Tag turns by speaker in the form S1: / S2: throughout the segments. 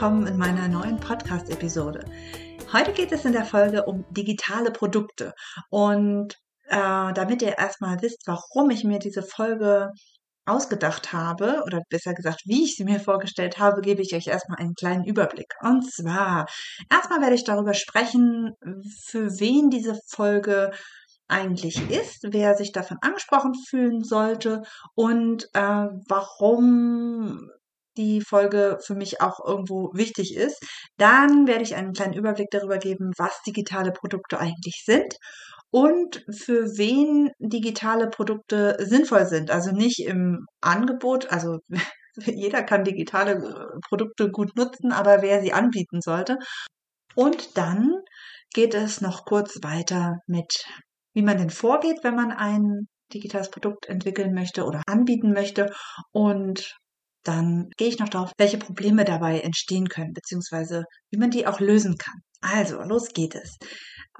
S1: Willkommen in meiner neuen Podcast-Episode. Heute geht es in der Folge um digitale Produkte. Und äh, damit ihr erstmal wisst, warum ich mir diese Folge ausgedacht habe, oder besser gesagt, wie ich sie mir vorgestellt habe, gebe ich euch erstmal einen kleinen Überblick. Und zwar, erstmal werde ich darüber sprechen, für wen diese Folge eigentlich ist, wer sich davon angesprochen fühlen sollte und äh, warum die Folge für mich auch irgendwo wichtig ist. Dann werde ich einen kleinen Überblick darüber geben, was digitale Produkte eigentlich sind und für wen digitale Produkte sinnvoll sind. Also nicht im Angebot, also jeder kann digitale äh, Produkte gut nutzen, aber wer sie anbieten sollte. Und dann geht es noch kurz weiter mit, wie man denn vorgeht, wenn man ein digitales Produkt entwickeln möchte oder anbieten möchte und dann gehe ich noch darauf, welche Probleme dabei entstehen können, beziehungsweise wie man die auch lösen kann. Also, los geht es.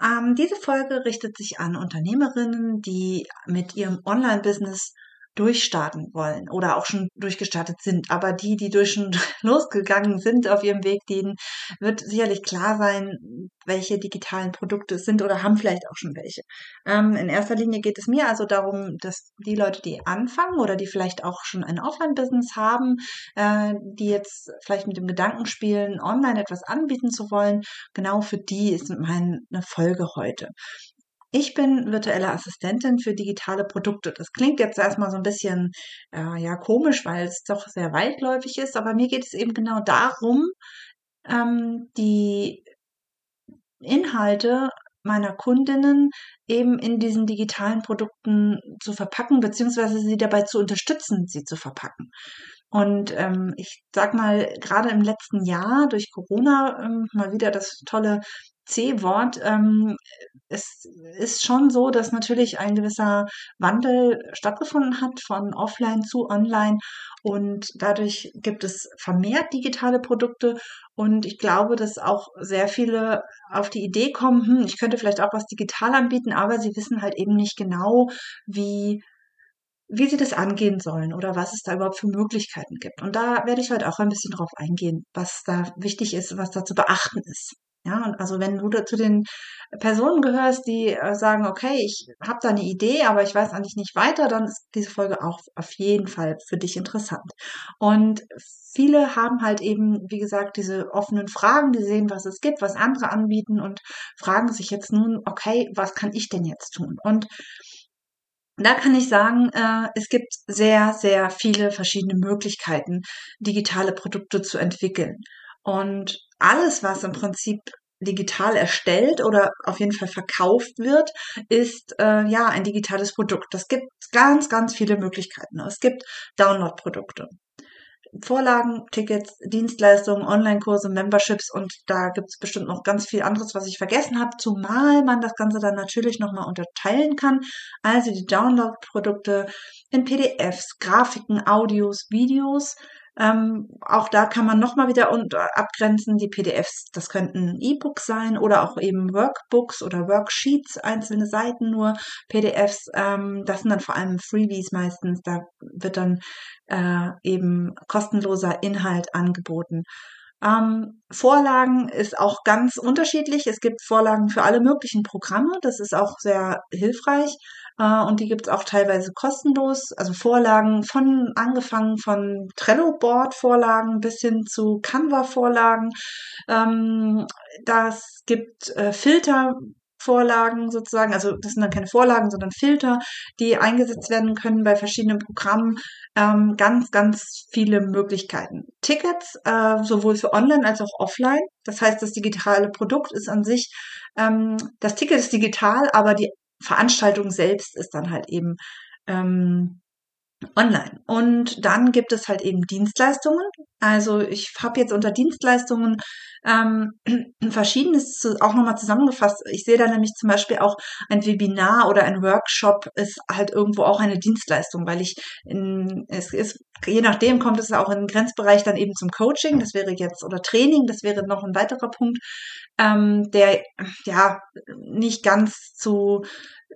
S1: Ähm, diese Folge richtet sich an Unternehmerinnen, die mit ihrem Online-Business durchstarten wollen oder auch schon durchgestartet sind. Aber die, die durch schon losgegangen sind auf ihrem Weg, denen wird sicherlich klar sein, welche digitalen Produkte es sind oder haben vielleicht auch schon welche. Ähm, in erster Linie geht es mir also darum, dass die Leute, die anfangen oder die vielleicht auch schon ein Offline-Business haben, äh, die jetzt vielleicht mit dem Gedanken spielen, online etwas anbieten zu wollen, genau für die ist meine Folge heute. Ich bin virtuelle Assistentin für digitale Produkte. Das klingt jetzt erstmal so ein bisschen äh, ja komisch, weil es doch sehr weitläufig ist, aber mir geht es eben genau darum, ähm, die Inhalte meiner Kundinnen eben in diesen digitalen Produkten zu verpacken, beziehungsweise sie dabei zu unterstützen, sie zu verpacken. Und ähm, ich sag mal, gerade im letzten Jahr durch Corona ähm, mal wieder das tolle C-Wort. Ähm, es ist schon so, dass natürlich ein gewisser Wandel stattgefunden hat von offline zu online und dadurch gibt es vermehrt digitale Produkte und ich glaube, dass auch sehr viele auf die Idee kommen, hm, ich könnte vielleicht auch was digital anbieten, aber sie wissen halt eben nicht genau, wie wie sie das angehen sollen oder was es da überhaupt für Möglichkeiten gibt. Und da werde ich heute auch ein bisschen drauf eingehen, was da wichtig ist, was da zu beachten ist. Ja, und also wenn du zu den Personen gehörst, die äh, sagen, okay, ich habe da eine Idee, aber ich weiß eigentlich nicht weiter, dann ist diese Folge auch auf jeden Fall für dich interessant. Und viele haben halt eben, wie gesagt, diese offenen Fragen, die sehen, was es gibt, was andere anbieten und fragen sich jetzt nun, okay, was kann ich denn jetzt tun? Und da kann ich sagen, äh, es gibt sehr, sehr viele verschiedene Möglichkeiten, digitale Produkte zu entwickeln. Und alles, was im Prinzip digital erstellt oder auf jeden Fall verkauft wird, ist äh, ja ein digitales Produkt. Das gibt ganz, ganz viele Möglichkeiten. Es gibt Download-Produkte. Vorlagen, Tickets, Dienstleistungen, Online-Kurse, Memberships und da gibt es bestimmt noch ganz viel anderes, was ich vergessen habe, zumal man das Ganze dann natürlich nochmal unterteilen kann. Also die Download-Produkte in PDFs, Grafiken, Audios, Videos, ähm, auch da kann man nochmal wieder abgrenzen. Die PDFs, das könnten E-Books sein oder auch eben Workbooks oder Worksheets, einzelne Seiten nur. PDFs, ähm, das sind dann vor allem Freebies meistens. Da wird dann äh, eben kostenloser Inhalt angeboten. Ähm, Vorlagen ist auch ganz unterschiedlich. Es gibt Vorlagen für alle möglichen Programme. Das ist auch sehr hilfreich. Äh, und die gibt es auch teilweise kostenlos. Also Vorlagen von angefangen von Trello-Board-Vorlagen bis hin zu Canva-Vorlagen. Ähm, das gibt äh, Filter Vorlagen sozusagen, also das sind dann keine Vorlagen, sondern Filter, die eingesetzt werden können bei verschiedenen Programmen. Ähm, ganz, ganz viele Möglichkeiten. Tickets, äh, sowohl für online als auch offline. Das heißt, das digitale Produkt ist an sich, ähm, das Ticket ist digital, aber die Veranstaltung selbst ist dann halt eben ähm, online. Und dann gibt es halt eben Dienstleistungen. Also ich habe jetzt unter Dienstleistungen ähm, verschiedenes zu, auch nochmal zusammengefasst. Ich sehe da nämlich zum Beispiel auch ein Webinar oder ein Workshop ist halt irgendwo auch eine Dienstleistung, weil ich in, es ist, je nachdem kommt es auch in den Grenzbereich dann eben zum Coaching, das wäre jetzt, oder Training, das wäre noch ein weiterer Punkt, ähm, der ja nicht ganz zu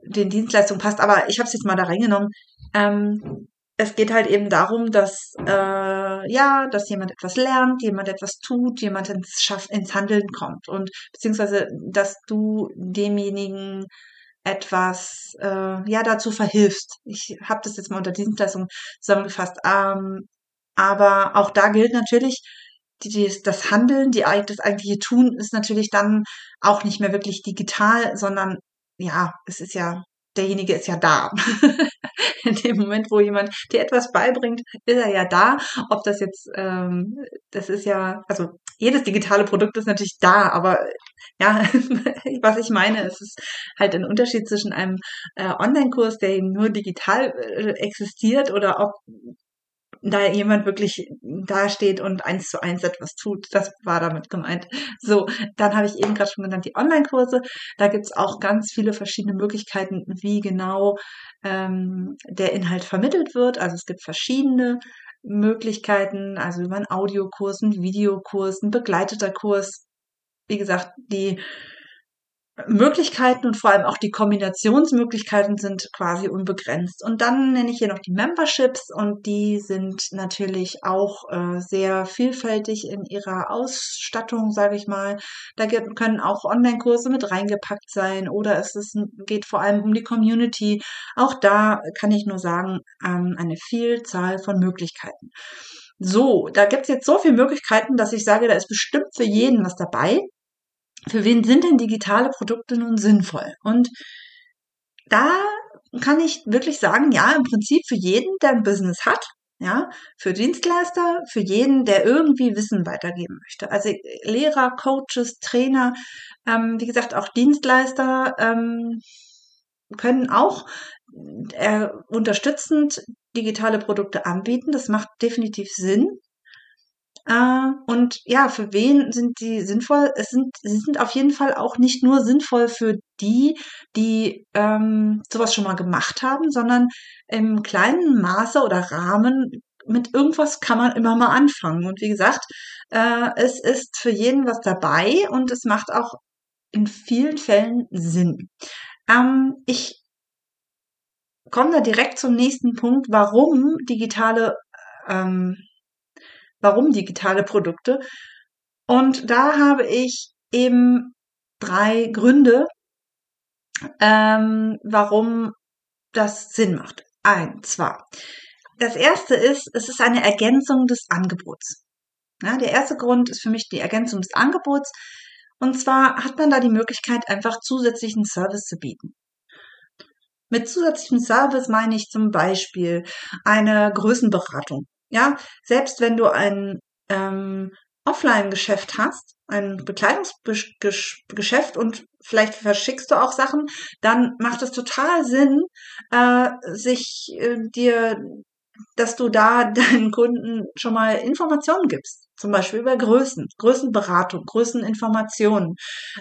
S1: den Dienstleistungen passt, aber ich habe es jetzt mal da reingenommen. Ähm, es geht halt eben darum, dass äh, ja, dass jemand etwas lernt, jemand etwas tut, jemand ins Schaff, ins Handeln kommt und beziehungsweise, dass du demjenigen etwas äh, ja dazu verhilfst. Ich habe das jetzt mal unter Dienstleistung zusammengefasst. Ähm, aber auch da gilt natürlich, die, die, das Handeln, die, das eigentliche Tun ist natürlich dann auch nicht mehr wirklich digital, sondern ja, es ist ja derjenige ist ja da. In dem Moment, wo jemand dir etwas beibringt, ist er ja da. Ob das jetzt, ähm, das ist ja, also jedes digitale Produkt ist natürlich da, aber ja, was ich meine, es ist halt ein Unterschied zwischen einem äh, Online-Kurs, der nur digital äh, existiert, oder ob da jemand wirklich dasteht und eins zu eins etwas tut. Das war damit gemeint. So, dann habe ich eben gerade schon genannt die Online-Kurse. Da gibt es auch ganz viele verschiedene Möglichkeiten, wie genau ähm, der Inhalt vermittelt wird. Also es gibt verschiedene Möglichkeiten, also über einen Audiokurs, einen Videokurs, ein begleiteter Kurs. Wie gesagt, die Möglichkeiten und vor allem auch die Kombinationsmöglichkeiten sind quasi unbegrenzt. Und dann nenne ich hier noch die Memberships und die sind natürlich auch äh, sehr vielfältig in ihrer Ausstattung, sage ich mal. Da können auch Online-Kurse mit reingepackt sein oder es ist, geht vor allem um die Community. Auch da kann ich nur sagen, ähm, eine Vielzahl von Möglichkeiten. So, da gibt es jetzt so viele Möglichkeiten, dass ich sage, da ist bestimmt für jeden was dabei für wen sind denn digitale Produkte nun sinnvoll? Und da kann ich wirklich sagen, ja, im Prinzip für jeden, der ein Business hat, ja, für Dienstleister, für jeden, der irgendwie Wissen weitergeben möchte. Also Lehrer, Coaches, Trainer, ähm, wie gesagt, auch Dienstleister ähm, können auch äh, unterstützend digitale Produkte anbieten. Das macht definitiv Sinn. Äh, und ja, für wen sind die sinnvoll? Es sind, sie sind auf jeden Fall auch nicht nur sinnvoll für die, die ähm, sowas schon mal gemacht haben, sondern im kleinen Maße oder Rahmen mit irgendwas kann man immer mal anfangen. Und wie gesagt, äh, es ist für jeden was dabei und es macht auch in vielen Fällen Sinn. Ähm, ich komme da direkt zum nächsten Punkt, warum digitale ähm, warum digitale Produkte. Und da habe ich eben drei Gründe, ähm, warum das Sinn macht. Ein, zwar. Das erste ist, es ist eine Ergänzung des Angebots. Ja, der erste Grund ist für mich die Ergänzung des Angebots. Und zwar hat man da die Möglichkeit, einfach zusätzlichen Service zu bieten. Mit zusätzlichem Service meine ich zum Beispiel eine Größenberatung. Ja, selbst wenn du ein ähm, Offline-Geschäft hast, ein Bekleidungsgeschäft und vielleicht verschickst du auch Sachen, dann macht es total Sinn, äh, sich äh, dir, dass du da deinen Kunden schon mal Informationen gibst. Zum Beispiel über Größen, Größenberatung, Größeninformationen,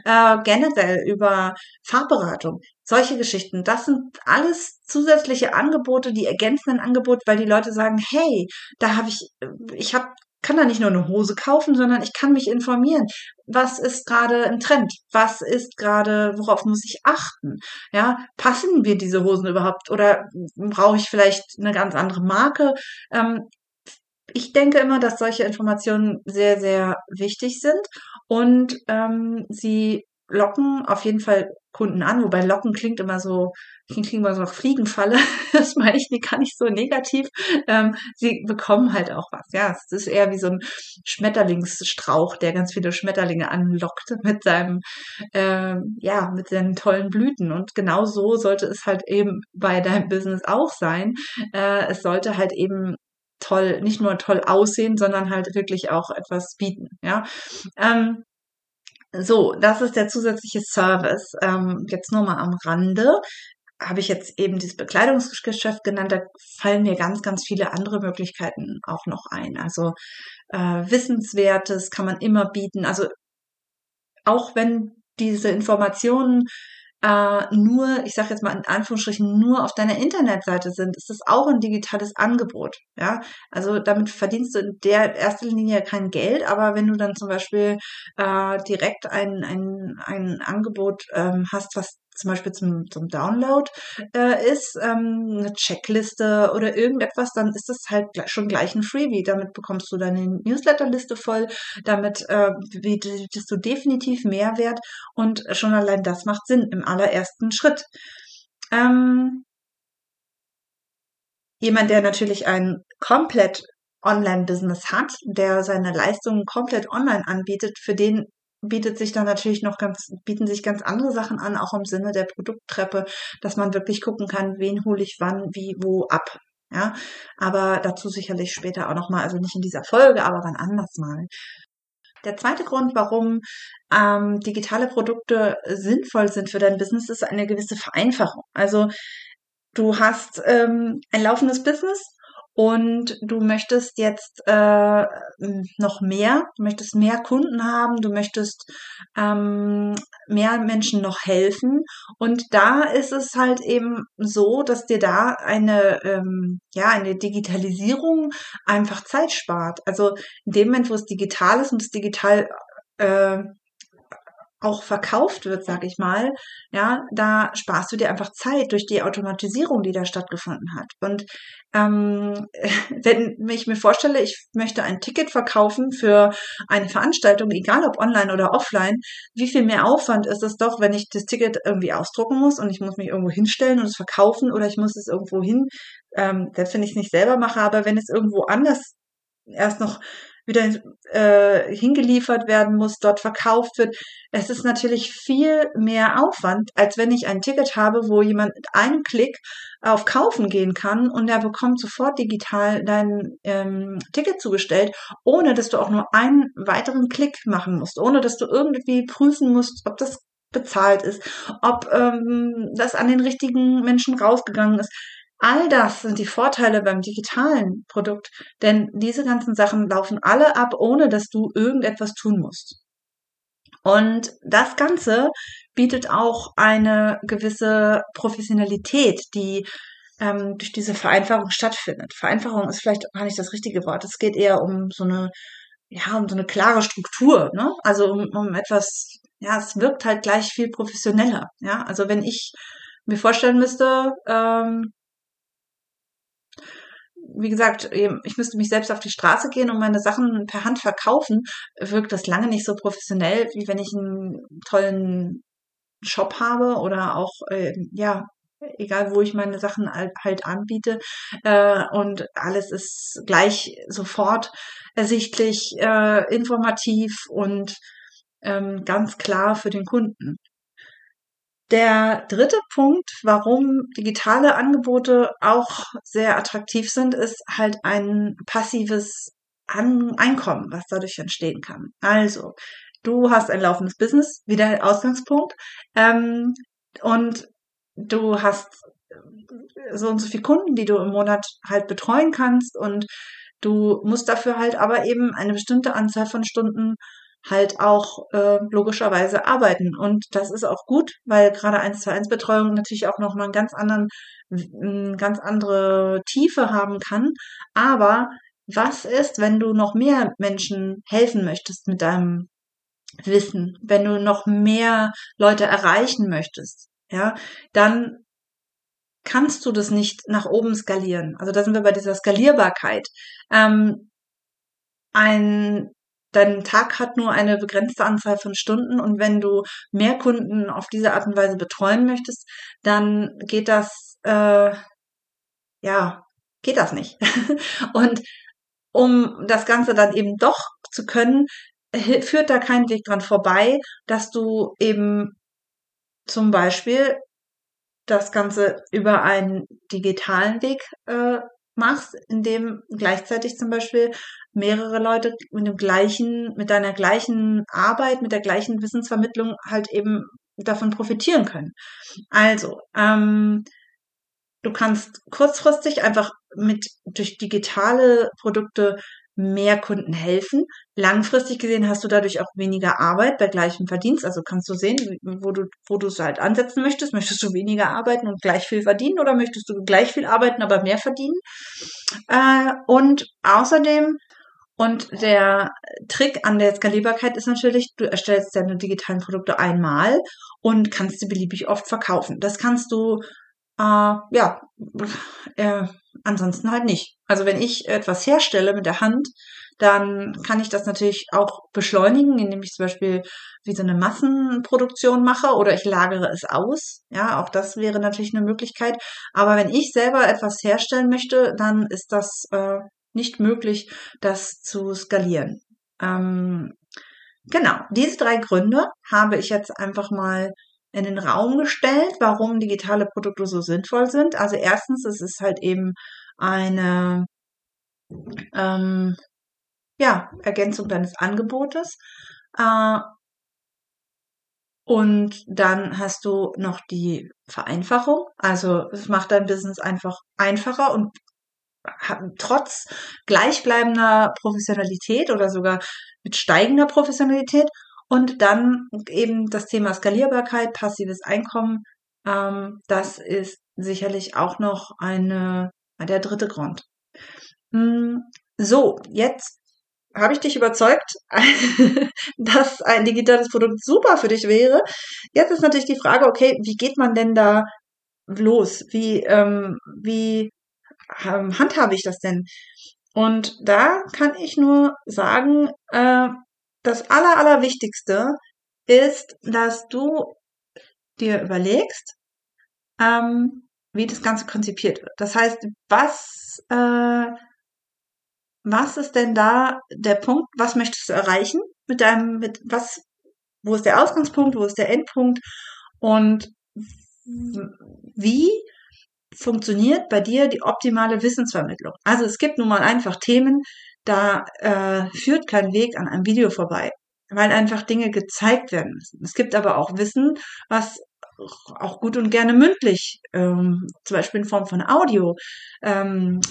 S1: äh, generell über Farbberatung, solche Geschichten. Das sind alles zusätzliche Angebote, die ergänzenden Angebote, weil die Leute sagen, hey, da habe ich, ich habe kann da nicht nur eine Hose kaufen, sondern ich kann mich informieren. Was ist gerade ein Trend? Was ist gerade, worauf muss ich achten? Ja, passen wir diese Hosen überhaupt oder brauche ich vielleicht eine ganz andere Marke? Ähm, ich denke immer, dass solche Informationen sehr, sehr wichtig sind und ähm, sie locken auf jeden Fall Kunden an, wobei locken klingt immer so, klingt immer so nach Fliegenfalle. Das meine ich gar nicht so negativ. Ähm, sie bekommen halt auch was. Ja, es ist eher wie so ein Schmetterlingsstrauch, der ganz viele Schmetterlinge anlockt mit seinem, ähm, ja, mit seinen tollen Blüten. Und genau so sollte es halt eben bei deinem Business auch sein. Äh, es sollte halt eben toll, nicht nur toll aussehen, sondern halt wirklich auch etwas bieten. Ja. Ähm, so, das ist der zusätzliche Service. Ähm, jetzt nur mal am Rande habe ich jetzt eben dieses Bekleidungsgeschäft genannt, da fallen mir ganz, ganz viele andere Möglichkeiten auch noch ein. Also äh, Wissenswertes kann man immer bieten. Also auch wenn diese Informationen äh, nur, ich sage jetzt mal in Anführungsstrichen, nur auf deiner Internetseite sind, ist das auch ein digitales Angebot. Ja, also damit verdienst du in der ersten Linie kein Geld, aber wenn du dann zum Beispiel äh, direkt ein, ein, ein Angebot ähm, hast, was zum Beispiel zum, zum Download äh, ist, ähm, eine Checkliste oder irgendetwas, dann ist das halt schon gleich ein Freebie. Damit bekommst du deine Newsletterliste voll, damit äh, bietest du definitiv Mehrwert und schon allein das macht Sinn im allerersten Schritt. Ähm, jemand, der natürlich ein komplett Online-Business hat, der seine Leistungen komplett online anbietet, für den bietet sich dann natürlich noch ganz, bieten sich ganz andere Sachen an, auch im Sinne der Produkttreppe, dass man wirklich gucken kann, wen hole ich wann, wie, wo ab. Ja, aber dazu sicherlich später auch nochmal, also nicht in dieser Folge, aber wann anders mal. Der zweite Grund, warum ähm, digitale Produkte sinnvoll sind für dein Business, ist eine gewisse Vereinfachung. Also du hast ähm, ein laufendes Business und du möchtest jetzt äh, noch mehr, du möchtest mehr Kunden haben, du möchtest ähm, mehr Menschen noch helfen. Und da ist es halt eben so, dass dir da eine, ähm, ja, eine Digitalisierung einfach Zeit spart. Also in dem Moment, wo es digital ist und es digital äh, auch verkauft wird, sag ich mal, ja, da sparst du dir einfach Zeit durch die Automatisierung, die da stattgefunden hat. Und ähm, wenn ich mir vorstelle, ich möchte ein Ticket verkaufen für eine Veranstaltung, egal ob online oder offline, wie viel mehr Aufwand ist es doch, wenn ich das Ticket irgendwie ausdrucken muss und ich muss mich irgendwo hinstellen und es verkaufen oder ich muss es irgendwo hin, ähm, selbst wenn ich es nicht selber mache, aber wenn es irgendwo anders erst noch wieder äh, hingeliefert werden muss, dort verkauft wird. Es ist natürlich viel mehr Aufwand, als wenn ich ein Ticket habe, wo jemand mit einem Klick auf Kaufen gehen kann und er bekommt sofort digital dein ähm, Ticket zugestellt, ohne dass du auch nur einen weiteren Klick machen musst, ohne dass du irgendwie prüfen musst, ob das bezahlt ist, ob ähm, das an den richtigen Menschen rausgegangen ist. All das sind die Vorteile beim digitalen Produkt, denn diese ganzen Sachen laufen alle ab, ohne dass du irgendetwas tun musst. Und das Ganze bietet auch eine gewisse Professionalität, die ähm, durch diese Vereinfachung stattfindet. Vereinfachung ist vielleicht gar nicht das richtige Wort. Es geht eher um so eine, ja, um so eine klare Struktur, ne? Also um, um etwas, ja, es wirkt halt gleich viel professioneller. Ja, also wenn ich mir vorstellen müsste, ähm, wie gesagt, ich müsste mich selbst auf die Straße gehen und meine Sachen per Hand verkaufen, wirkt das lange nicht so professionell, wie wenn ich einen tollen Shop habe oder auch, äh, ja, egal wo ich meine Sachen halt anbiete. Äh, und alles ist gleich sofort ersichtlich, äh, informativ und ähm, ganz klar für den Kunden. Der dritte Punkt, warum digitale Angebote auch sehr attraktiv sind, ist halt ein passives An Einkommen, was dadurch entstehen kann. Also, du hast ein laufendes Business, wieder Ausgangspunkt, ähm, und du hast so und so viele Kunden, die du im Monat halt betreuen kannst und du musst dafür halt aber eben eine bestimmte Anzahl von Stunden halt auch äh, logischerweise arbeiten. Und das ist auch gut, weil gerade 1 zu 1 Betreuung natürlich auch noch mal einen ganz anderen, eine ganz andere Tiefe haben kann. Aber was ist, wenn du noch mehr Menschen helfen möchtest mit deinem Wissen, wenn du noch mehr Leute erreichen möchtest, ja, dann kannst du das nicht nach oben skalieren. Also da sind wir bei dieser Skalierbarkeit. Ähm, ein dein Tag hat nur eine begrenzte Anzahl von Stunden und wenn du mehr Kunden auf diese Art und Weise betreuen möchtest, dann geht das, äh, ja, geht das nicht. und um das Ganze dann eben doch zu können, führt da kein Weg dran vorbei, dass du eben zum Beispiel das Ganze über einen digitalen Weg äh, machst, indem gleichzeitig zum Beispiel mehrere Leute mit dem gleichen, mit deiner gleichen Arbeit, mit der gleichen Wissensvermittlung halt eben davon profitieren können. Also, ähm, du kannst kurzfristig einfach mit durch digitale Produkte mehr Kunden helfen. Langfristig gesehen hast du dadurch auch weniger Arbeit bei gleichem Verdienst. Also kannst du sehen, wo du, wo du es halt ansetzen möchtest. Möchtest du weniger arbeiten und gleich viel verdienen oder möchtest du gleich viel arbeiten, aber mehr verdienen? Äh, und außerdem und der Trick an der Skalierbarkeit ist natürlich, du erstellst deine digitalen Produkte einmal und kannst sie beliebig oft verkaufen. Das kannst du äh, ja, äh, ansonsten halt nicht. Also wenn ich etwas herstelle mit der Hand, dann kann ich das natürlich auch beschleunigen, indem ich zum Beispiel wie so eine Massenproduktion mache oder ich lagere es aus. Ja, auch das wäre natürlich eine Möglichkeit. Aber wenn ich selber etwas herstellen möchte, dann ist das äh, nicht möglich, das zu skalieren. Ähm, genau, diese drei Gründe habe ich jetzt einfach mal in den Raum gestellt, warum digitale Produkte so sinnvoll sind. Also erstens, es ist halt eben eine ähm, ja, Ergänzung deines Angebotes. Äh, und dann hast du noch die Vereinfachung. Also es macht dein Business einfach einfacher und trotz gleichbleibender Professionalität oder sogar mit steigender Professionalität und dann eben das Thema Skalierbarkeit, passives Einkommen. Ähm, das ist sicherlich auch noch eine, der dritte Grund. Hm, so, jetzt habe ich dich überzeugt, dass ein digitales Produkt super für dich wäre. Jetzt ist natürlich die Frage, okay, wie geht man denn da los? Wie, ähm, wie handhabe ich das denn? Und da kann ich nur sagen, äh, das Aller, Allerwichtigste ist, dass du dir überlegst, ähm, wie das Ganze konzipiert wird. Das heißt, was, äh, was ist denn da der Punkt? Was möchtest du erreichen mit deinem, mit was, wo ist der Ausgangspunkt, wo ist der Endpunkt und wie funktioniert bei dir die optimale Wissensvermittlung? Also es gibt nun mal einfach Themen, da äh, führt kein Weg an einem Video vorbei, weil einfach Dinge gezeigt werden müssen. Es gibt aber auch Wissen, was auch gut und gerne mündlich, ähm, zum Beispiel in Form von Audio, ähm,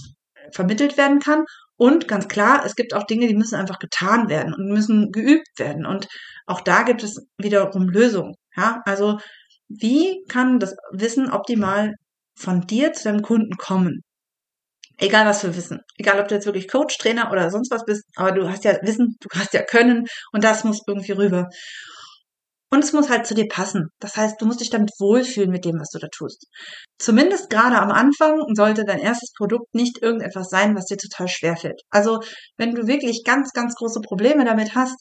S1: vermittelt werden kann. Und ganz klar, es gibt auch Dinge, die müssen einfach getan werden und müssen geübt werden. Und auch da gibt es wiederum Lösungen. Ja, also wie kann das Wissen optimal von dir zu deinem Kunden kommen? Egal was für Wissen. Egal ob du jetzt wirklich Coach, Trainer oder sonst was bist, aber du hast ja Wissen, du hast ja Können und das muss irgendwie rüber. Und es muss halt zu dir passen. Das heißt, du musst dich damit wohlfühlen mit dem, was du da tust. Zumindest gerade am Anfang sollte dein erstes Produkt nicht irgendetwas sein, was dir total schwer fällt. Also, wenn du wirklich ganz, ganz große Probleme damit hast,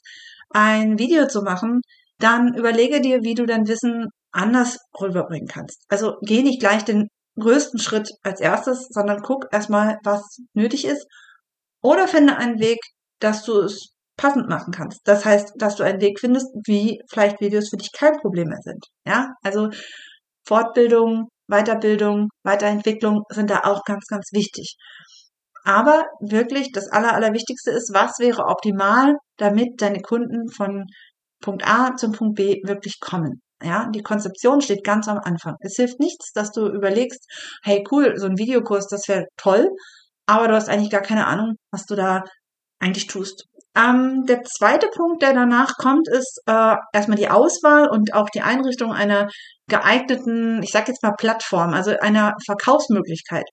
S1: ein Video zu machen, dann überlege dir, wie du dein Wissen anders rüberbringen kannst. Also geh nicht gleich den größten Schritt als erstes, sondern guck erstmal, was nötig ist. Oder finde einen Weg, dass du es passend machen kannst. Das heißt, dass du einen Weg findest, wie vielleicht Videos für dich kein Problem mehr sind. Ja, also Fortbildung, Weiterbildung, Weiterentwicklung sind da auch ganz, ganz wichtig. Aber wirklich das Aller, Allerwichtigste ist, was wäre optimal, damit deine Kunden von Punkt A zum Punkt B wirklich kommen. Ja, die Konzeption steht ganz am Anfang. Es hilft nichts, dass du überlegst, hey cool, so ein Videokurs, das wäre toll, aber du hast eigentlich gar keine Ahnung, was du da eigentlich tust. Ähm, der zweite Punkt, der danach kommt, ist äh, erstmal die Auswahl und auch die Einrichtung einer geeigneten, ich sag jetzt mal Plattform, also einer Verkaufsmöglichkeit.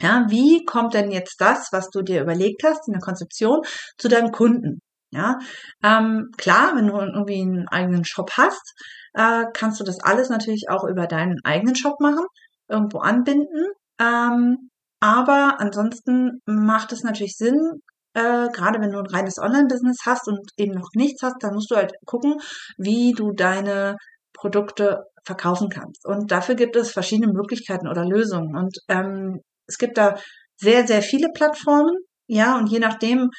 S1: Ja, wie kommt denn jetzt das, was du dir überlegt hast in der Konzeption, zu deinem Kunden? Ja, ähm, klar, wenn du irgendwie einen eigenen Shop hast, äh, kannst du das alles natürlich auch über deinen eigenen Shop machen, irgendwo anbinden. Ähm, aber ansonsten macht es natürlich Sinn, äh, gerade wenn du ein reines Online-Business hast und eben noch nichts hast, dann musst du halt gucken, wie du deine Produkte verkaufen kannst. Und dafür gibt es verschiedene Möglichkeiten oder Lösungen. Und ähm, es gibt da sehr, sehr viele Plattformen, ja, und je nachdem,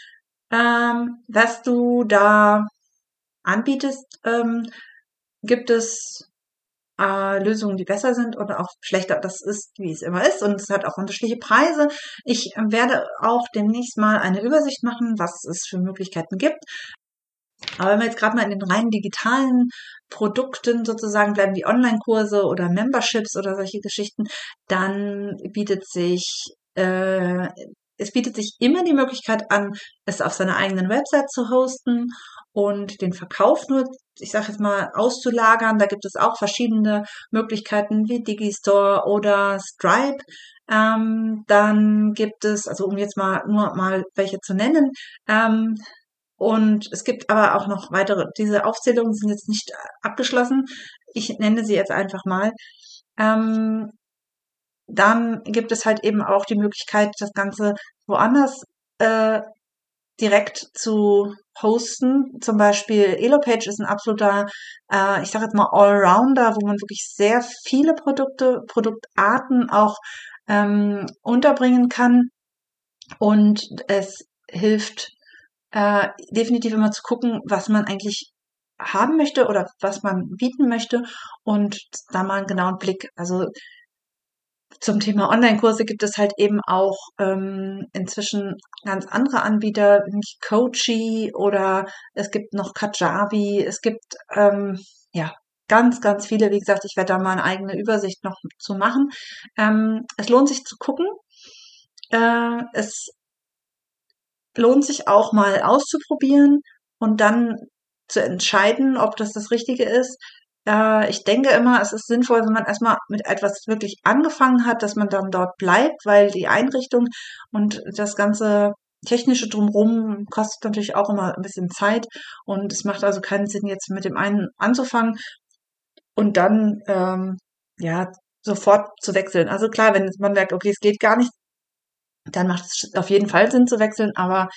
S1: ähm, was du da anbietest, ähm, gibt es äh, Lösungen, die besser sind oder auch schlechter. Das ist, wie es immer ist. Und es hat auch unterschiedliche Preise. Ich werde auch demnächst mal eine Übersicht machen, was es für Möglichkeiten gibt. Aber wenn wir jetzt gerade mal in den rein digitalen Produkten sozusagen bleiben, wie Online-Kurse oder Memberships oder solche Geschichten, dann bietet sich äh, es bietet sich immer die Möglichkeit an, es auf seiner eigenen Website zu hosten und den Verkauf nur, ich sage jetzt mal, auszulagern. Da gibt es auch verschiedene Möglichkeiten wie Digistore oder Stripe. Ähm, dann gibt es, also um jetzt mal nur mal welche zu nennen, ähm, und es gibt aber auch noch weitere. Diese Aufzählungen sind jetzt nicht abgeschlossen. Ich nenne sie jetzt einfach mal. Ähm, dann gibt es halt eben auch die Möglichkeit, das Ganze woanders äh, direkt zu hosten. Zum Beispiel Elopage ist ein absoluter, äh, ich sage jetzt mal Allrounder, wo man wirklich sehr viele Produkte, Produktarten auch ähm, unterbringen kann. Und es hilft äh, definitiv immer zu gucken, was man eigentlich haben möchte oder was man bieten möchte und da mal einen genauen Blick. Also zum Thema Online-Kurse gibt es halt eben auch ähm, inzwischen ganz andere Anbieter, wie Coachy oder es gibt noch Kajabi. Es gibt ähm, ja ganz, ganz viele. Wie gesagt, ich werde da mal eine eigene Übersicht noch zu machen. Ähm, es lohnt sich zu gucken. Äh, es lohnt sich auch mal auszuprobieren und dann zu entscheiden, ob das das Richtige ist. Äh, ich denke immer, es ist sinnvoll, wenn man erstmal mit etwas wirklich angefangen hat, dass man dann dort bleibt, weil die Einrichtung und das ganze technische drumherum kostet natürlich auch immer ein bisschen Zeit und es macht also keinen Sinn, jetzt mit dem einen anzufangen und dann ähm, ja sofort zu wechseln. Also klar, wenn man merkt, okay, es geht gar nicht, dann macht es auf jeden Fall Sinn zu wechseln, aber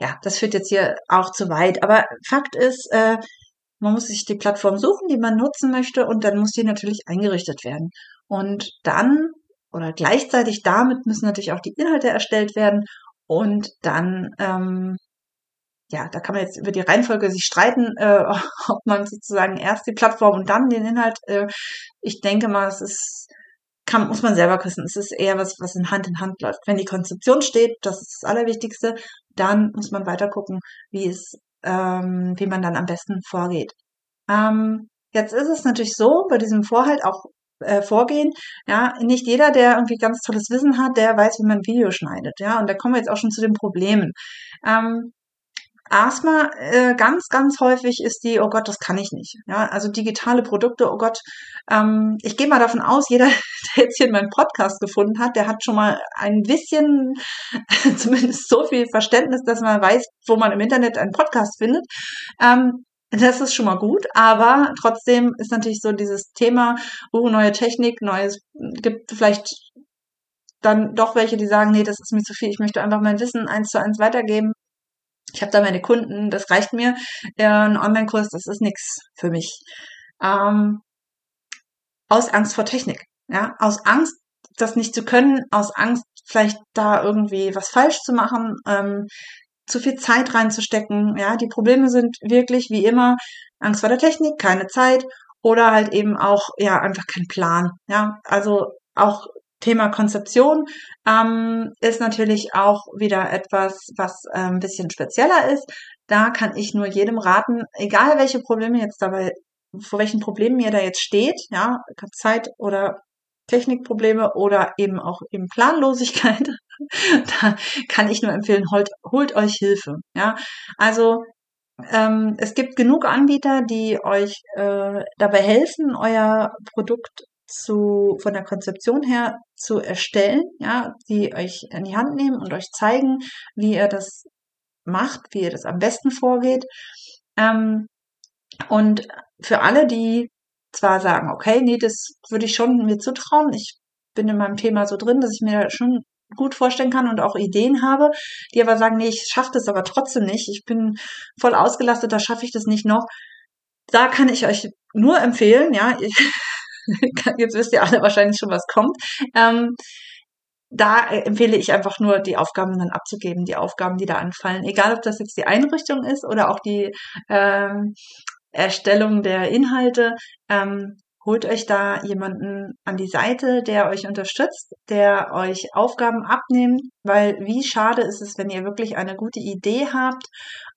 S1: ja, das führt jetzt hier auch zu weit. Aber Fakt ist, äh, man muss sich die Plattform suchen, die man nutzen möchte und dann muss die natürlich eingerichtet werden. Und dann oder gleichzeitig damit müssen natürlich auch die Inhalte erstellt werden und dann ähm, ja, da kann man jetzt über die Reihenfolge sich streiten, äh, ob man sozusagen erst die Plattform und dann den Inhalt. Äh, ich denke mal, es ist kann, muss man selber küssen. Es ist eher was, was in Hand in Hand läuft. Wenn die Konzeption steht, das ist das Allerwichtigste, dann muss man weiter gucken, wie es ähm, wie man dann am besten vorgeht. Ähm, jetzt ist es natürlich so, bei diesem Vorhalt auch äh, vorgehen, ja, nicht jeder, der irgendwie ganz tolles Wissen hat, der weiß, wie man ein Video schneidet, ja, und da kommen wir jetzt auch schon zu den Problemen. Ähm, Erstmal äh, ganz, ganz häufig ist die, oh Gott, das kann ich nicht. Ja, also digitale Produkte, oh Gott. Ähm, ich gehe mal davon aus, jeder, der jetzt hier meinen Podcast gefunden hat, der hat schon mal ein bisschen, zumindest so viel Verständnis, dass man weiß, wo man im Internet einen Podcast findet. Ähm, das ist schon mal gut, aber trotzdem ist natürlich so dieses Thema, oh, neue Technik, neues, gibt vielleicht dann doch welche, die sagen, nee, das ist mir zu viel, ich möchte einfach mein Wissen eins zu eins weitergeben ich habe da meine Kunden, das reicht mir. ein Online-Kurs, das ist nichts für mich. Ähm, aus Angst vor Technik. Ja, aus Angst, das nicht zu können, aus Angst, vielleicht da irgendwie was falsch zu machen, ähm, zu viel Zeit reinzustecken. Ja, die Probleme sind wirklich wie immer Angst vor der Technik, keine Zeit oder halt eben auch ja einfach kein Plan. Ja, also auch Thema Konzeption ähm, ist natürlich auch wieder etwas, was äh, ein bisschen spezieller ist. Da kann ich nur jedem raten, egal welche Probleme jetzt dabei, vor welchen Problemen ihr da jetzt steht, ja, Zeit oder Technikprobleme oder eben auch eben Planlosigkeit, da kann ich nur empfehlen, holt, holt euch Hilfe. Ja, also ähm, es gibt genug Anbieter, die euch äh, dabei helfen, euer Produkt zu, von der Konzeption her zu erstellen, ja, die euch in die Hand nehmen und euch zeigen, wie ihr das macht, wie ihr das am besten vorgeht. Ähm, und für alle, die zwar sagen, okay, nee, das würde ich schon mir zutrauen, ich bin in meinem Thema so drin, dass ich mir schon gut vorstellen kann und auch Ideen habe, die aber sagen, nee, ich schaffe das aber trotzdem nicht. Ich bin voll ausgelastet, da schaffe ich das nicht noch. Da kann ich euch nur empfehlen, ja, jetzt wisst ihr alle wahrscheinlich schon, was kommt. Ähm, da empfehle ich einfach nur, die Aufgaben dann abzugeben, die Aufgaben, die da anfallen. Egal, ob das jetzt die Einrichtung ist oder auch die ähm, Erstellung der Inhalte. Ähm, holt euch da jemanden an die Seite, der euch unterstützt, der euch Aufgaben abnimmt, weil wie schade ist es, wenn ihr wirklich eine gute Idee habt,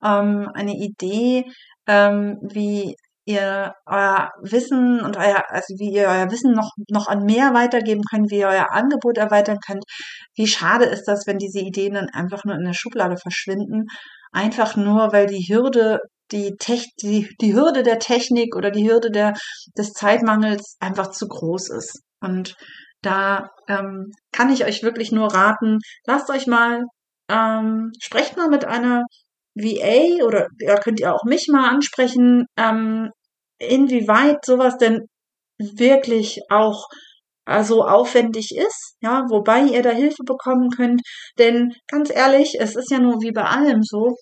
S1: ähm, eine Idee, ähm, wie ihr euer Wissen und euer, also wie ihr euer Wissen noch, noch an mehr weitergeben könnt, wie ihr euer Angebot erweitern könnt. Wie schade ist das, wenn diese Ideen dann einfach nur in der Schublade verschwinden, einfach nur, weil die Hürde, die, Tech, die, die Hürde der Technik oder die Hürde der, des Zeitmangels einfach zu groß ist. Und da ähm, kann ich euch wirklich nur raten, lasst euch mal, ähm, sprecht mal mit einer VA oder ja, könnt ihr auch mich mal ansprechen, ähm, inwieweit sowas denn wirklich auch also aufwendig ist, ja, wobei ihr da Hilfe bekommen könnt. Denn ganz ehrlich, es ist ja nur wie bei allem so,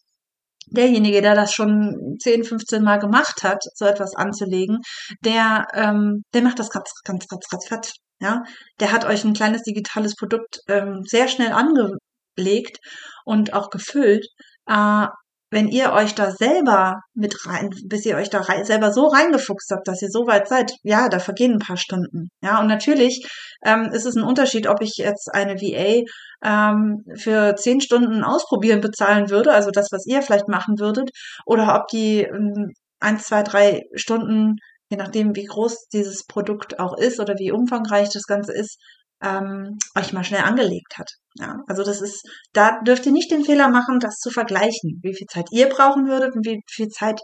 S1: derjenige, der das schon 10, 15 Mal gemacht hat, so etwas anzulegen, der, ähm, der macht das ganz, ganz, ganz, ganz fett. Ja, der hat euch ein kleines digitales Produkt ähm, sehr schnell angelegt und auch gefüllt. Äh, wenn ihr euch da selber mit rein, bis ihr euch da rein, selber so reingefuchst habt, dass ihr so weit seid, ja, da vergehen ein paar Stunden. Ja, und natürlich ähm, ist es ein Unterschied, ob ich jetzt eine VA ähm, für zehn Stunden ausprobieren bezahlen würde, also das, was ihr vielleicht machen würdet, oder ob die ähm, eins, zwei, drei Stunden, je nachdem, wie groß dieses Produkt auch ist oder wie umfangreich das Ganze ist, ähm, euch mal schnell angelegt hat. Ja, also das ist, da dürft ihr nicht den Fehler machen, das zu vergleichen, wie viel Zeit ihr brauchen würdet und wie viel Zeit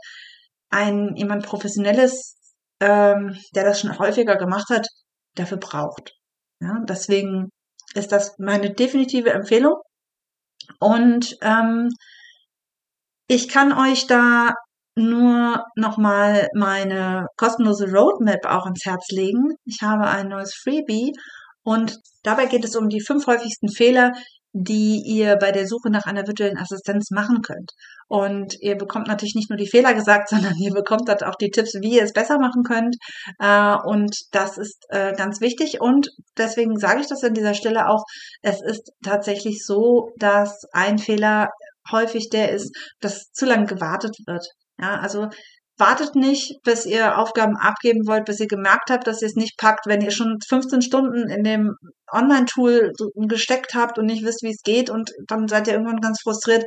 S1: ein jemand professionelles, ähm, der das schon häufiger gemacht hat, dafür braucht. Ja, deswegen ist das meine definitive Empfehlung. Und ähm, ich kann euch da nur nochmal meine kostenlose Roadmap auch ins Herz legen. Ich habe ein neues Freebie und dabei geht es um die fünf häufigsten Fehler, die ihr bei der Suche nach einer virtuellen Assistenz machen könnt. Und ihr bekommt natürlich nicht nur die Fehler gesagt, sondern ihr bekommt dort auch die Tipps, wie ihr es besser machen könnt. Äh, und das ist äh, ganz wichtig. Und deswegen sage ich das an dieser Stelle auch. Es ist tatsächlich so, dass ein Fehler häufig der ist, dass zu lange gewartet wird. Ja, also wartet nicht, bis ihr Aufgaben abgeben wollt, bis ihr gemerkt habt, dass ihr es nicht packt, wenn ihr schon 15 Stunden in dem Online-Tool gesteckt habt und nicht wisst, wie es geht und dann seid ihr irgendwann ganz frustriert.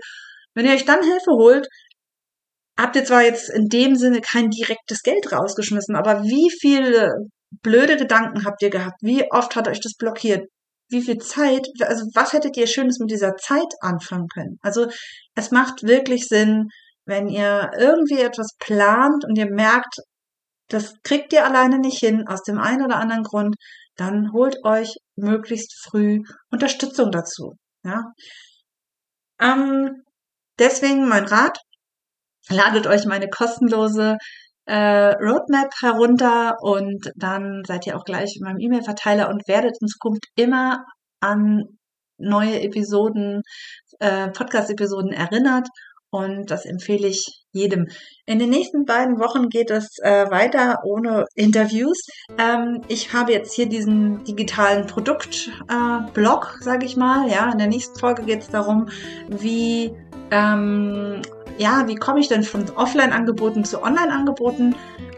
S1: Wenn ihr euch dann Hilfe holt, habt ihr zwar jetzt in dem Sinne kein direktes Geld rausgeschmissen, aber wie viele blöde Gedanken habt ihr gehabt? Wie oft hat euch das blockiert? Wie viel Zeit, also was hättet ihr Schönes mit dieser Zeit anfangen können? Also es macht wirklich Sinn, wenn ihr irgendwie etwas plant und ihr merkt, das kriegt ihr alleine nicht hin, aus dem einen oder anderen Grund, dann holt euch möglichst früh Unterstützung dazu. Ja? Ähm, deswegen mein Rat, ladet euch meine kostenlose äh, Roadmap herunter und dann seid ihr auch gleich in meinem E-Mail-Verteiler und werdet in Zukunft immer an neue Episoden, äh, Podcast-Episoden erinnert und das empfehle ich jedem. In den nächsten beiden Wochen geht es äh, weiter ohne Interviews. Ähm, ich habe jetzt hier diesen digitalen Produktblog, äh, sage ich mal. Ja, in der nächsten Folge geht es darum, wie ähm, ja, wie komme ich denn von Offline-Angeboten zu Online-Angeboten?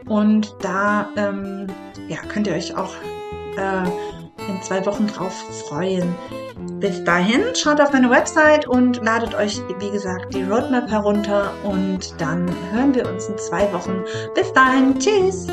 S1: Und da ähm, ja, könnt ihr euch auch äh, in zwei Wochen drauf freuen. Bis dahin, schaut auf meine Website und ladet euch, wie gesagt, die Roadmap herunter und dann hören wir uns in zwei Wochen. Bis dahin, tschüss!